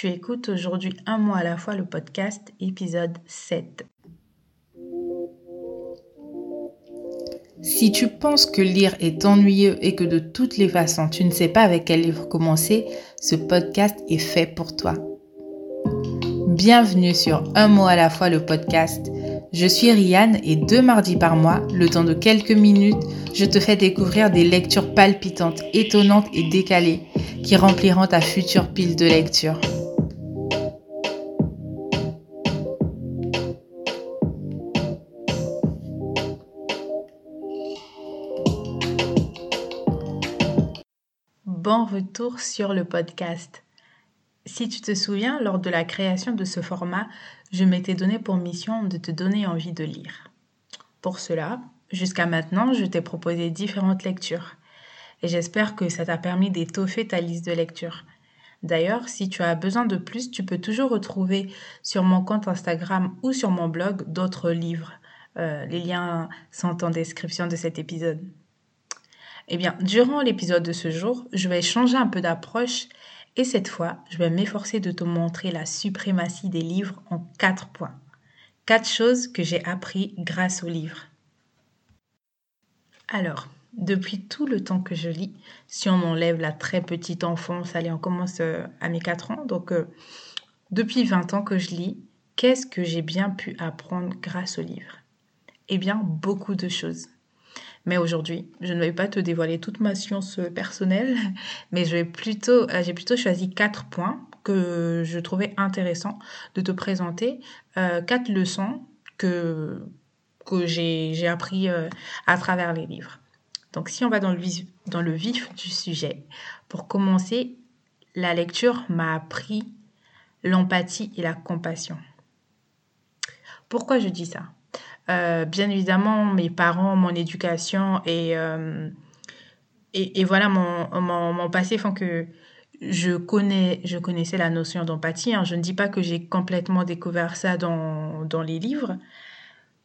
Tu écoutes aujourd'hui un mois à la fois le podcast épisode 7. Si tu penses que lire est ennuyeux et que de toutes les façons tu ne sais pas avec quel livre commencer, ce podcast est fait pour toi. Bienvenue sur Un mot à la fois le podcast. Je suis Rianne et deux mardis par mois, le temps de quelques minutes, je te fais découvrir des lectures palpitantes, étonnantes et décalées qui rempliront ta future pile de lecture. Retour sur le podcast. Si tu te souviens, lors de la création de ce format, je m'étais donné pour mission de te donner envie de lire. Pour cela, jusqu'à maintenant, je t'ai proposé différentes lectures. Et j'espère que ça t'a permis d'étoffer ta liste de lectures. D'ailleurs, si tu as besoin de plus, tu peux toujours retrouver sur mon compte Instagram ou sur mon blog d'autres livres. Euh, les liens sont en description de cet épisode. Eh bien, durant l'épisode de ce jour, je vais changer un peu d'approche et cette fois, je vais m'efforcer de te montrer la suprématie des livres en quatre points. Quatre choses que j'ai appris grâce aux livres. Alors, depuis tout le temps que je lis, si on m'enlève la très petite enfance, allez, on commence euh, à mes 4 ans, donc euh, depuis 20 ans que je lis, qu'est-ce que j'ai bien pu apprendre grâce aux livres? Eh bien, beaucoup de choses. Mais aujourd'hui, je ne vais pas te dévoiler toute ma science personnelle, mais euh, j'ai plutôt choisi quatre points que je trouvais intéressant de te présenter, euh, quatre leçons que, que j'ai appris euh, à travers les livres. Donc si on va dans le, dans le vif du sujet, pour commencer, la lecture m'a appris l'empathie et la compassion. Pourquoi je dis ça? Euh, bien évidemment, mes parents, mon éducation et, euh, et, voilà, mon, mon, passé font que je, connais, je connaissais la notion d'empathie. Hein. Je ne dis pas que j'ai complètement découvert ça dans, dans les livres,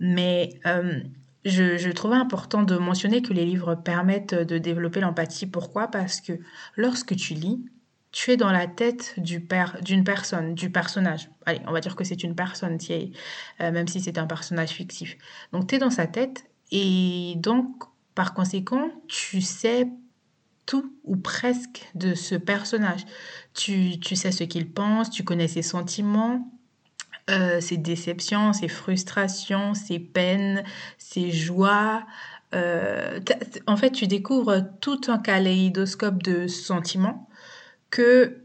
mais euh, je, je trouvais important de mentionner que les livres permettent de développer l'empathie. Pourquoi? Parce que lorsque tu lis, tu es dans la tête du d'une personne, du personnage. Allez, on va dire que c'est une personne, euh, même si c'est un personnage fictif. Donc, tu es dans sa tête et donc, par conséquent, tu sais tout ou presque de ce personnage. Tu, tu sais ce qu'il pense, tu connais ses sentiments, euh, ses déceptions, ses frustrations, ses peines, ses joies. Euh, en fait, tu découvres tout un kaléidoscope de sentiments que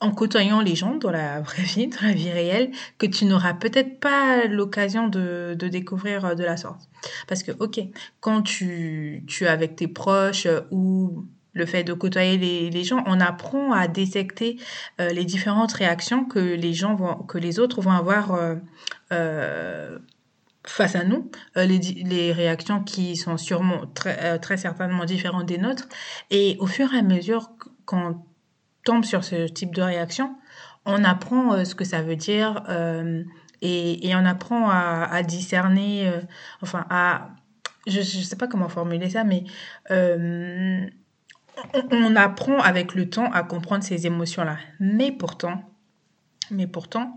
en côtoyant les gens dans la vraie vie, dans la vie réelle, que tu n'auras peut-être pas l'occasion de, de, découvrir euh, de la sorte. Parce que, ok, quand tu, tu es avec tes proches euh, ou le fait de côtoyer les, les, gens, on apprend à détecter euh, les différentes réactions que les gens vont, que les autres vont avoir face à nous, les, les, réactions qui sont sûrement très, très certainement différentes des nôtres. Et au fur et à mesure, quand tombe sur ce type de réaction, on apprend euh, ce que ça veut dire euh, et, on apprend à, discerner, euh, enfin à, je ne sais pas comment formuler ça, mais on, on, apprend avec le temps à comprendre ces émotions-là. Mais pourtant, mais pourtant,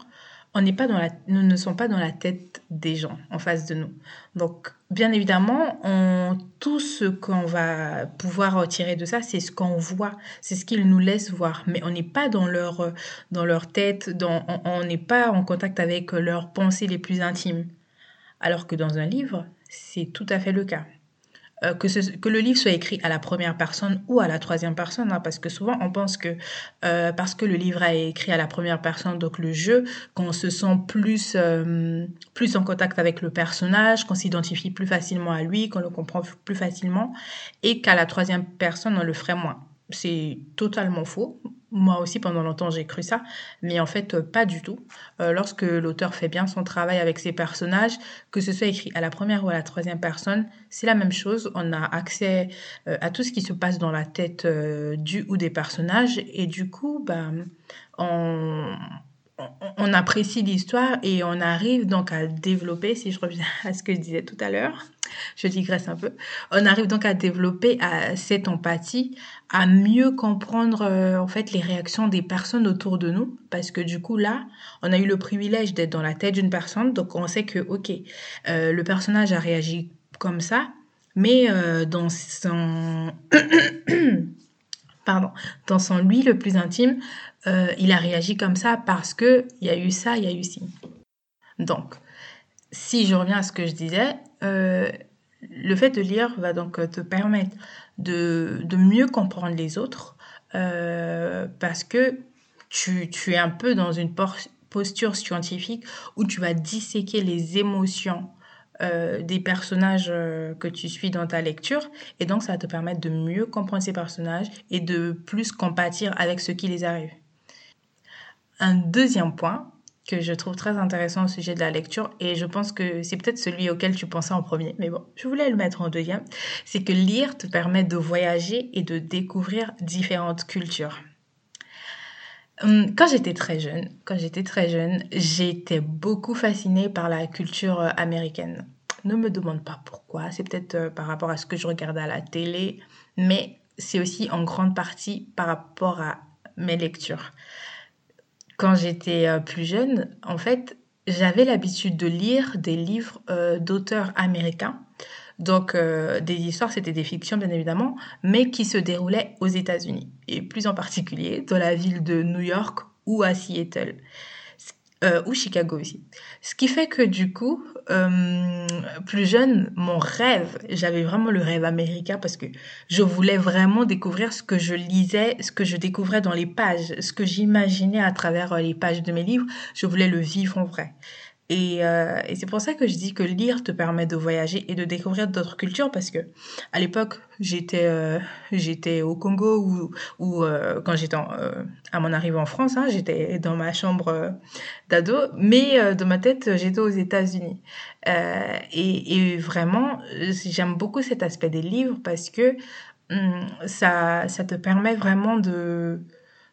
on n'est pas dans la, nous ne sommes pas dans la tête des gens en face de nous. Donc, bien évidemment, on, tout ce qu'on va pouvoir retirer de ça, c'est ce qu'on voit, c'est ce qu'ils nous laissent voir. Mais on n'est pas dans leur, dans leur tête, dans, on n'est pas en contact avec leurs pensées les plus intimes. Alors que dans un livre, c'est tout à fait le cas. Euh, que, ce, que le livre soit écrit à la première personne ou à la troisième personne, hein, parce que souvent on pense que euh, parce que le livre est écrit à la première personne, donc le jeu, qu'on se sent plus, euh, plus en contact avec le personnage, qu'on s'identifie plus facilement à lui, qu'on le comprend plus facilement, et qu'à la troisième personne on le ferait moins. C'est totalement faux. Moi aussi, pendant longtemps, j'ai cru ça, mais en fait, euh, pas du tout. Euh, lorsque l'auteur fait bien son travail avec ses personnages, que ce soit écrit à la première ou à la troisième personne, c'est la même chose. On a accès euh, à tout ce qui se passe dans la tête du ou des personnages, et du coup, bah, on, on apprécie l'histoire et on arrive donc à développer, si je reviens à ce que je disais tout à l'heure, je digresse un peu. On arrive donc à développer cette empathie, à mieux comprendre euh, en fait les réactions des personnes autour de nous, parce que du coup là, on a eu le privilège d'être dans la tête d'une personne, donc on sait que ok, euh, le personnage a réagi comme ça, mais euh, dans son pardon, dans son lui le plus intime, il a réagi comme ça parce que il y a eu ça, il y a eu ci. Donc, si je reviens à ce que je disais, euh, le fait de lire va donc te permettre de, mieux comprendre les autres euh, parce que tu, es un peu dans une posture scientifique où tu vas disséquer les émotions euh, des personnages que tu suis dans ta lecture et donc ça va te permettre de mieux comprendre ces personnages et de plus compatir avec ce qui les arrive. Un deuxième point, que je trouve très intéressant au sujet de la lecture et je pense que c'est peut-être celui auquel tu pensais en premier, mais bon, je voulais le mettre en deuxième, c'est que lire te permet de voyager et de découvrir différentes cultures. Hum, quand j'étais très jeune, quand j'étais très jeune, j'étais beaucoup fascinée par la culture euh, américaine. Ne me demande pas pourquoi, c'est peut-être euh, par rapport à ce que je regardais à la télé, mais c'est aussi en grande partie par rapport à mes lectures quand j'étais euh, plus jeune, en fait, j'avais l'habitude de lire des livres euh, d'auteurs américains. Donc, euh, des histoires, c'était des fictions, bien évidemment, mais qui se déroulaient aux États-Unis, et plus en particulier dans la ville de New York ou à Seattle. Euh, ou Chicago aussi. Ce qui fait que du coup, euh, plus jeune, mon rêve, j'avais vraiment le rêve américain parce que je voulais vraiment découvrir ce que je lisais, ce que je découvrais dans les pages, ce que j'imaginais à travers euh, les pages de mes livres, je voulais le vivre en vrai. Et, euh, et c'est pour ça que je dis que lire te permet de voyager et de découvrir d'autres cultures parce que à l'époque j'étais euh, j'étais au Congo ou ou euh, quand j'étais euh, à mon arrivée en France hein, j'étais dans ma chambre euh, d'ado mais dans ma tête j'étais aux États-Unis. Et, et vraiment j'aime beaucoup cet aspect des livres parce que hum, ça ça te permet vraiment de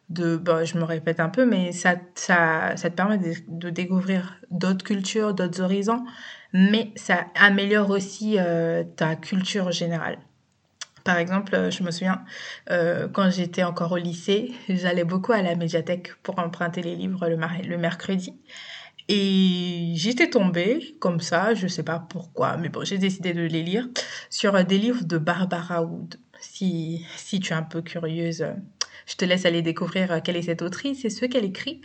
de, bah, je me répète un peu, mais ça, ça, ça te permet de, découvrir d'autres cultures, d'autres horizons, mais ça améliore aussi euh, ta culture générale. Par exemple, euh, je me souviens, euh, quand j'étais encore au lycée, j'allais beaucoup à la médiathèque pour emprunter les livres le, le mercredi. Et j'étais tombée comme ça, je sais pas pourquoi, mais bon, j'ai décidé de les lire sur des livres de Barbara Wood. Si, si tu es un peu curieuse je te laisse aller découvrir euh, quelle est cette autrice et ce qu'elle écrit.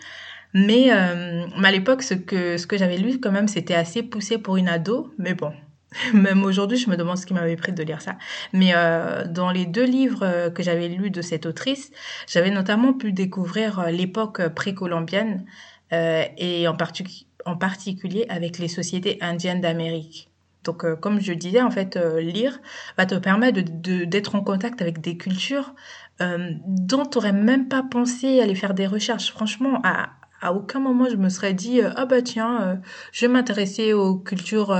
Mais, euh, à l'époque, ce que, ce que j'avais lu, quand même, c'était assez poussé pour une ado. Mais bon, même aujourd'hui, je me demande ce qui m'avait pris de lire ça. Mais euh, dans les deux livres que j'avais lus de cette autrice, j'avais notamment pu découvrir l'époque précolombienne et en, en particulier avec les sociétés indiennes d'Amérique. Donc, comme je disais, en fait, lire va te permettre d'être de, en contact avec des cultures euh, dont tu n'aurais même pas pensé aller faire des recherches. Franchement, à, à aucun moment je me serais dit euh, ah bah tiens euh, je vais m'intéresser aux cultures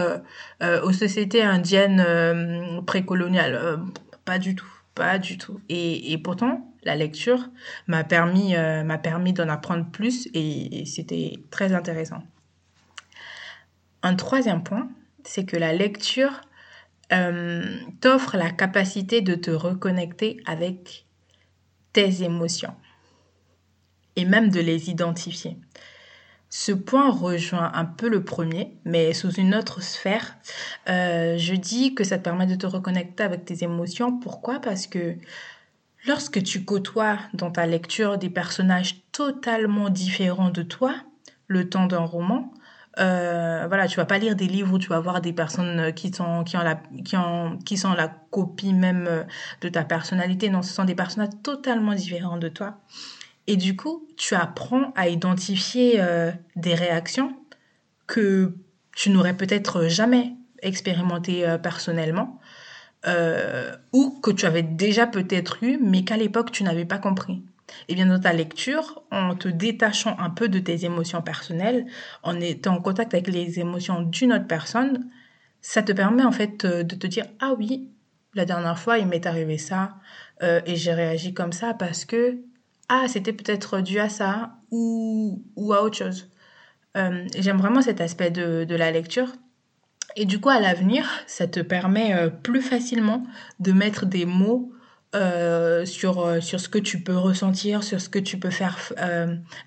aux sociétés indiennes précoloniales. Pas du tout pas du tout. Et, et pourtant la lecture m'a permis m'a permis d'en apprendre plus et c'était très intéressant. Un troisième point c'est que la lecture t'offre la capacité de te reconnecter avec tes émotions et même de les identifier. Ce point rejoint un peu le premier, mais sous une autre sphère. Euh, je dis que ça te permet de te reconnecter avec tes émotions. Pourquoi? Parce que lorsque tu côtoies dans ta lecture des personnages totalement différents de toi, le temps d'un roman, euh, voilà, tu vas pas lire des livres où tu vas voir des personnes qui sont qui ont la qui ont qui sont la copie même euh, de ta personnalité. Non, ce sont des personnages totalement différents de toi. Et du coup, tu apprends à identifier euh, des réactions que tu n'aurais peut-être jamais expérimentées euh, personnellement ou que tu avais déjà peut-être eu, mais qu'à l'époque tu n'avais pas compris. Et bien dans ta lecture, en te détachant un peu de tes émotions personnelles, en étant en contact avec les émotions d'une autre personne, ça te permet en fait euh, de te dire ah oui, la dernière fois il m'est arrivé ça euh, et j'ai réagi comme ça parce que ah c'était peut-être dû à ça ou, ou à autre chose. Euh, j'aime vraiment cet aspect de, de la lecture Et du coup, à l'avenir, ça te permet plus facilement de mettre des mots euh, sur, euh, sur ce que tu peux ressentir, sur ce que tu peux faire,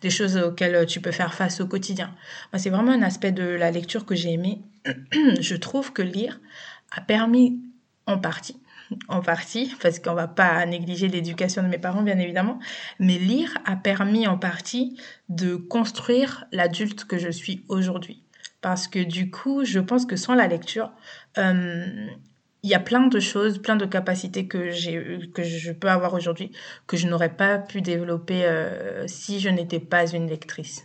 des choses auxquelles tu peux faire face au quotidien. c'est vraiment un aspect de la lecture que j'ai aimé. Je trouve que lire a permis en partie, en partie, parce qu'on va pas négliger l'éducation de mes parents, bien évidemment, mais lire a permis en partie de construire l'adulte que je suis aujourd'hui. Parce que du coup, je pense que sans la lecture, euh, il y a plein de choses, plein de capacités que, je peux avoir aujourd'hui que je n'aurais pas pu développer euh, si je n'étais pas une lectrice.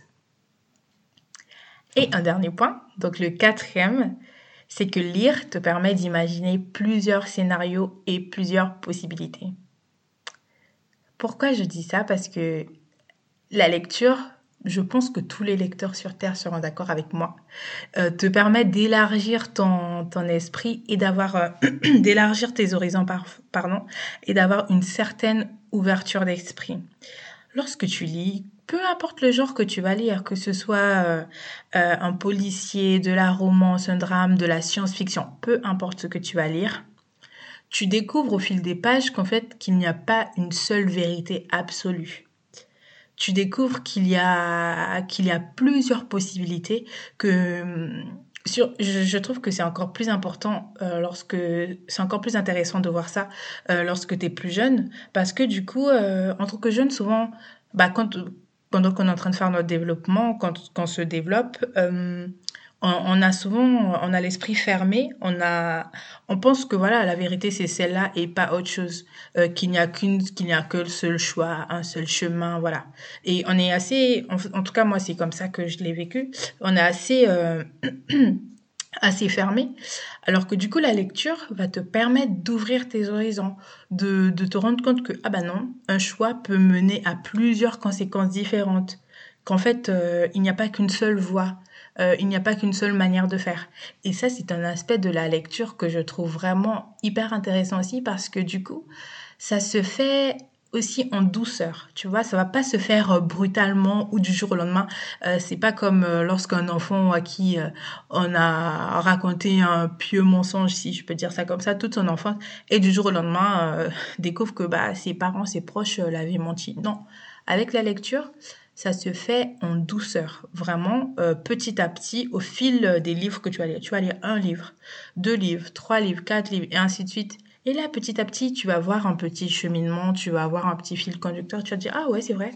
Et un dernier point, donc le quatrième, c'est que lire te permet d'imaginer plusieurs scénarios et plusieurs possibilités. Pourquoi je dis ça? Parce que la lecture, je pense que tous les lecteurs sur Terre seront d'accord avec moi, euh, te permet d'élargir ton, esprit et d'avoir, euh, d'élargir tes horizons, pardon, et d'avoir une certaine ouverture d'esprit. Lorsque tu lis, peu importe le genre que tu vas lire, que ce soit euh, un policier, de la romance, un drame, de la science-fiction, peu importe ce que tu vas lire, tu découvres au fil des pages qu'en fait qu'il n'y a pas une seule vérité absolue. Tu découvres qu'il y a qu'il y a plusieurs possibilités que sur, je, trouve que c'est encore plus important euh, lorsque c'est encore plus intéressant de voir ça lorsque tu es plus jeune. Parce que du coup en tant que jeune souvent bah quand pendant qu'on est en train de faire notre développement, quand, quand on se développe, euh, on, a souvent, on a l'esprit fermé, on a, on pense que voilà, la vérité c'est celle-là et pas autre chose, euh, qu'il n'y a qu'une, qu'il n'y a que le seul choix, un seul chemin, voilà. Et on est assez, en, tout cas moi c'est comme ça que je l'ai vécu, on est assez euh, assez fermé, alors que du coup la lecture va te permettre d'ouvrir tes horizons, de, de, te rendre compte que ah bah non, un choix peut mener à plusieurs conséquences différentes, qu'en fait euh, il n'y a pas qu'une seule voie, euh, il n'y a pas qu'une seule manière de faire. Et ça c'est un aspect de la lecture que je trouve vraiment hyper intéressant aussi parce que du coup ça se fait aussi en douceur, tu vois, ça va pas se faire euh, brutalement ou du jour au lendemain. Euh, c'est pas comme euh, lorsqu'un enfant à qui on a raconté un pieux mensonge, si je peux dire ça comme ça, toute son enfance, et du jour au lendemain découvre que bah ses parents, ses proches l'avaient menti. Non, avec la lecture, ça se fait en douceur, vraiment petit à petit, au fil des livres que tu vas lire. Tu vas lire un livre, deux livres, trois livres, quatre livres, et ainsi de suite. Et là, petit à petit, tu vas voir un petit cheminement, tu vas avoir un petit fil conducteur, tu vas te dire, ah ouais, c'est vrai,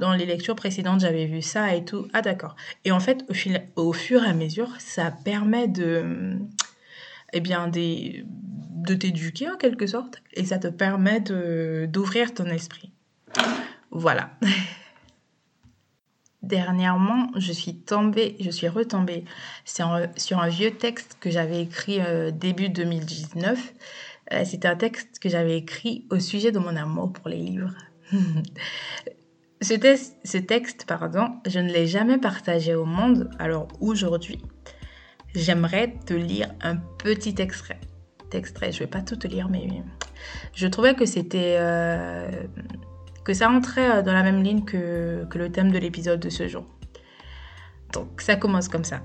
dans les lectures précédentes, j'avais vu ça et tout. Ah d'accord. Et en fait, au, fil, au fur et à mesure, ça permet de, eh bien, des, de t'éduquer en quelque sorte, et ça te permet d'ouvrir ton esprit. Voilà. Dernièrement, je suis tombée, je suis retombée sur un, sur un vieux texte que j'avais écrit euh, début 2019 euh, c'est un texte que j'avais écrit au sujet de mon amour pour les livres. ce, ce texte, pardon, je ne l'ai jamais partagé au monde, alors aujourd'hui, j'aimerais te lire un petit extrait. Extrait, je vais pas tout te lire, mais je trouvais que c'était euh, que ça entrait euh, dans la même ligne que, que le thème de l'épisode de ce jour. Donc ça commence comme ça.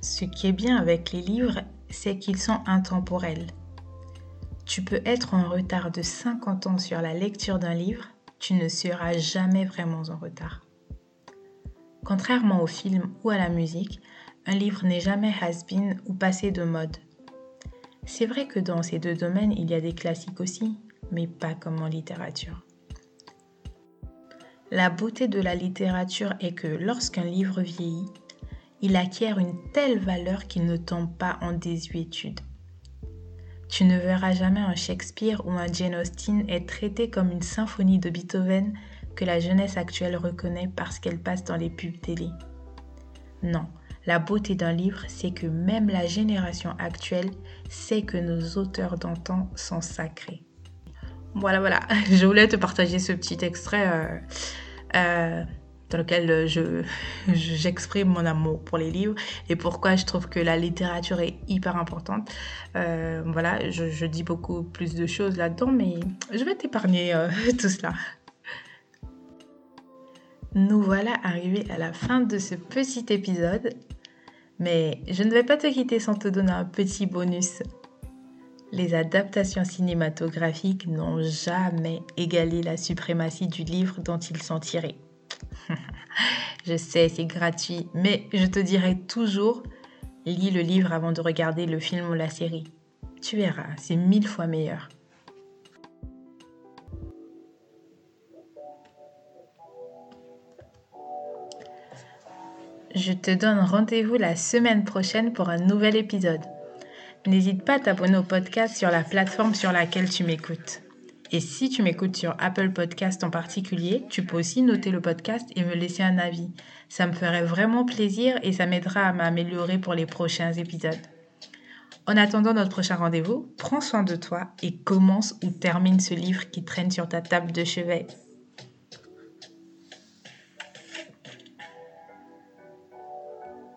Ce qui est bien avec les livres, c'est qu'ils sont intemporels. Tu peux être en retard de 50 ans sur la lecture d'un livre, tu ne seras jamais vraiment en retard. Contrairement au film ou à la musique, un livre n'est jamais has-been ou passé de mode. C'est vrai que dans ces deux domaines, il y a des classiques aussi, mais pas comme en littérature. La beauté de la littérature est que lorsqu'un livre vieillit, il acquiert une telle valeur qu'il ne tombe pas en désuétude. Tu ne verras jamais un Shakespeare ou un Jane Austen être traité comme une symphonie de Beethoven que la jeunesse actuelle reconnaît parce qu'elle passe dans les pubs télé. Non, la beauté d'un livre, c'est que même la génération actuelle sait que nos auteurs d'antan sont sacrés. Voilà, voilà, je voulais te partager ce petit extrait. Euh, euh, dans lequel euh, je, j'exprime mon amour pour les livres et pourquoi je trouve que la littérature est hyper importante. Voilà, je, dis beaucoup plus de choses là-dedans, mais je vais t'épargner tout cela. Nous voilà arrivés à la fin de ce petit épisode. Mais je ne vais pas te quitter sans te donner un petit bonus. Les adaptations cinématographiques n'ont jamais égalé la suprématie du livre dont ils sont tirés. je sais, c'est gratuit, mais je te dirai toujours, lis le livre avant de regarder le film ou la série. Tu verras, c'est mille fois meilleur. Je te donne rendez-vous la semaine prochaine pour un nouvel épisode. N'hésite pas à t'abonner au podcast sur la plateforme sur laquelle tu m'écoutes. Et si tu m'écoutes sur Apple Podcast en particulier, tu peux aussi noter le podcast et me laisser un avis. Ça me ferait vraiment plaisir et ça m'aidera à m'améliorer pour les prochains épisodes. En attendant notre prochain rendez-vous, prends soin de toi et commence ou termine ce livre qui traîne sur ta table de chevet.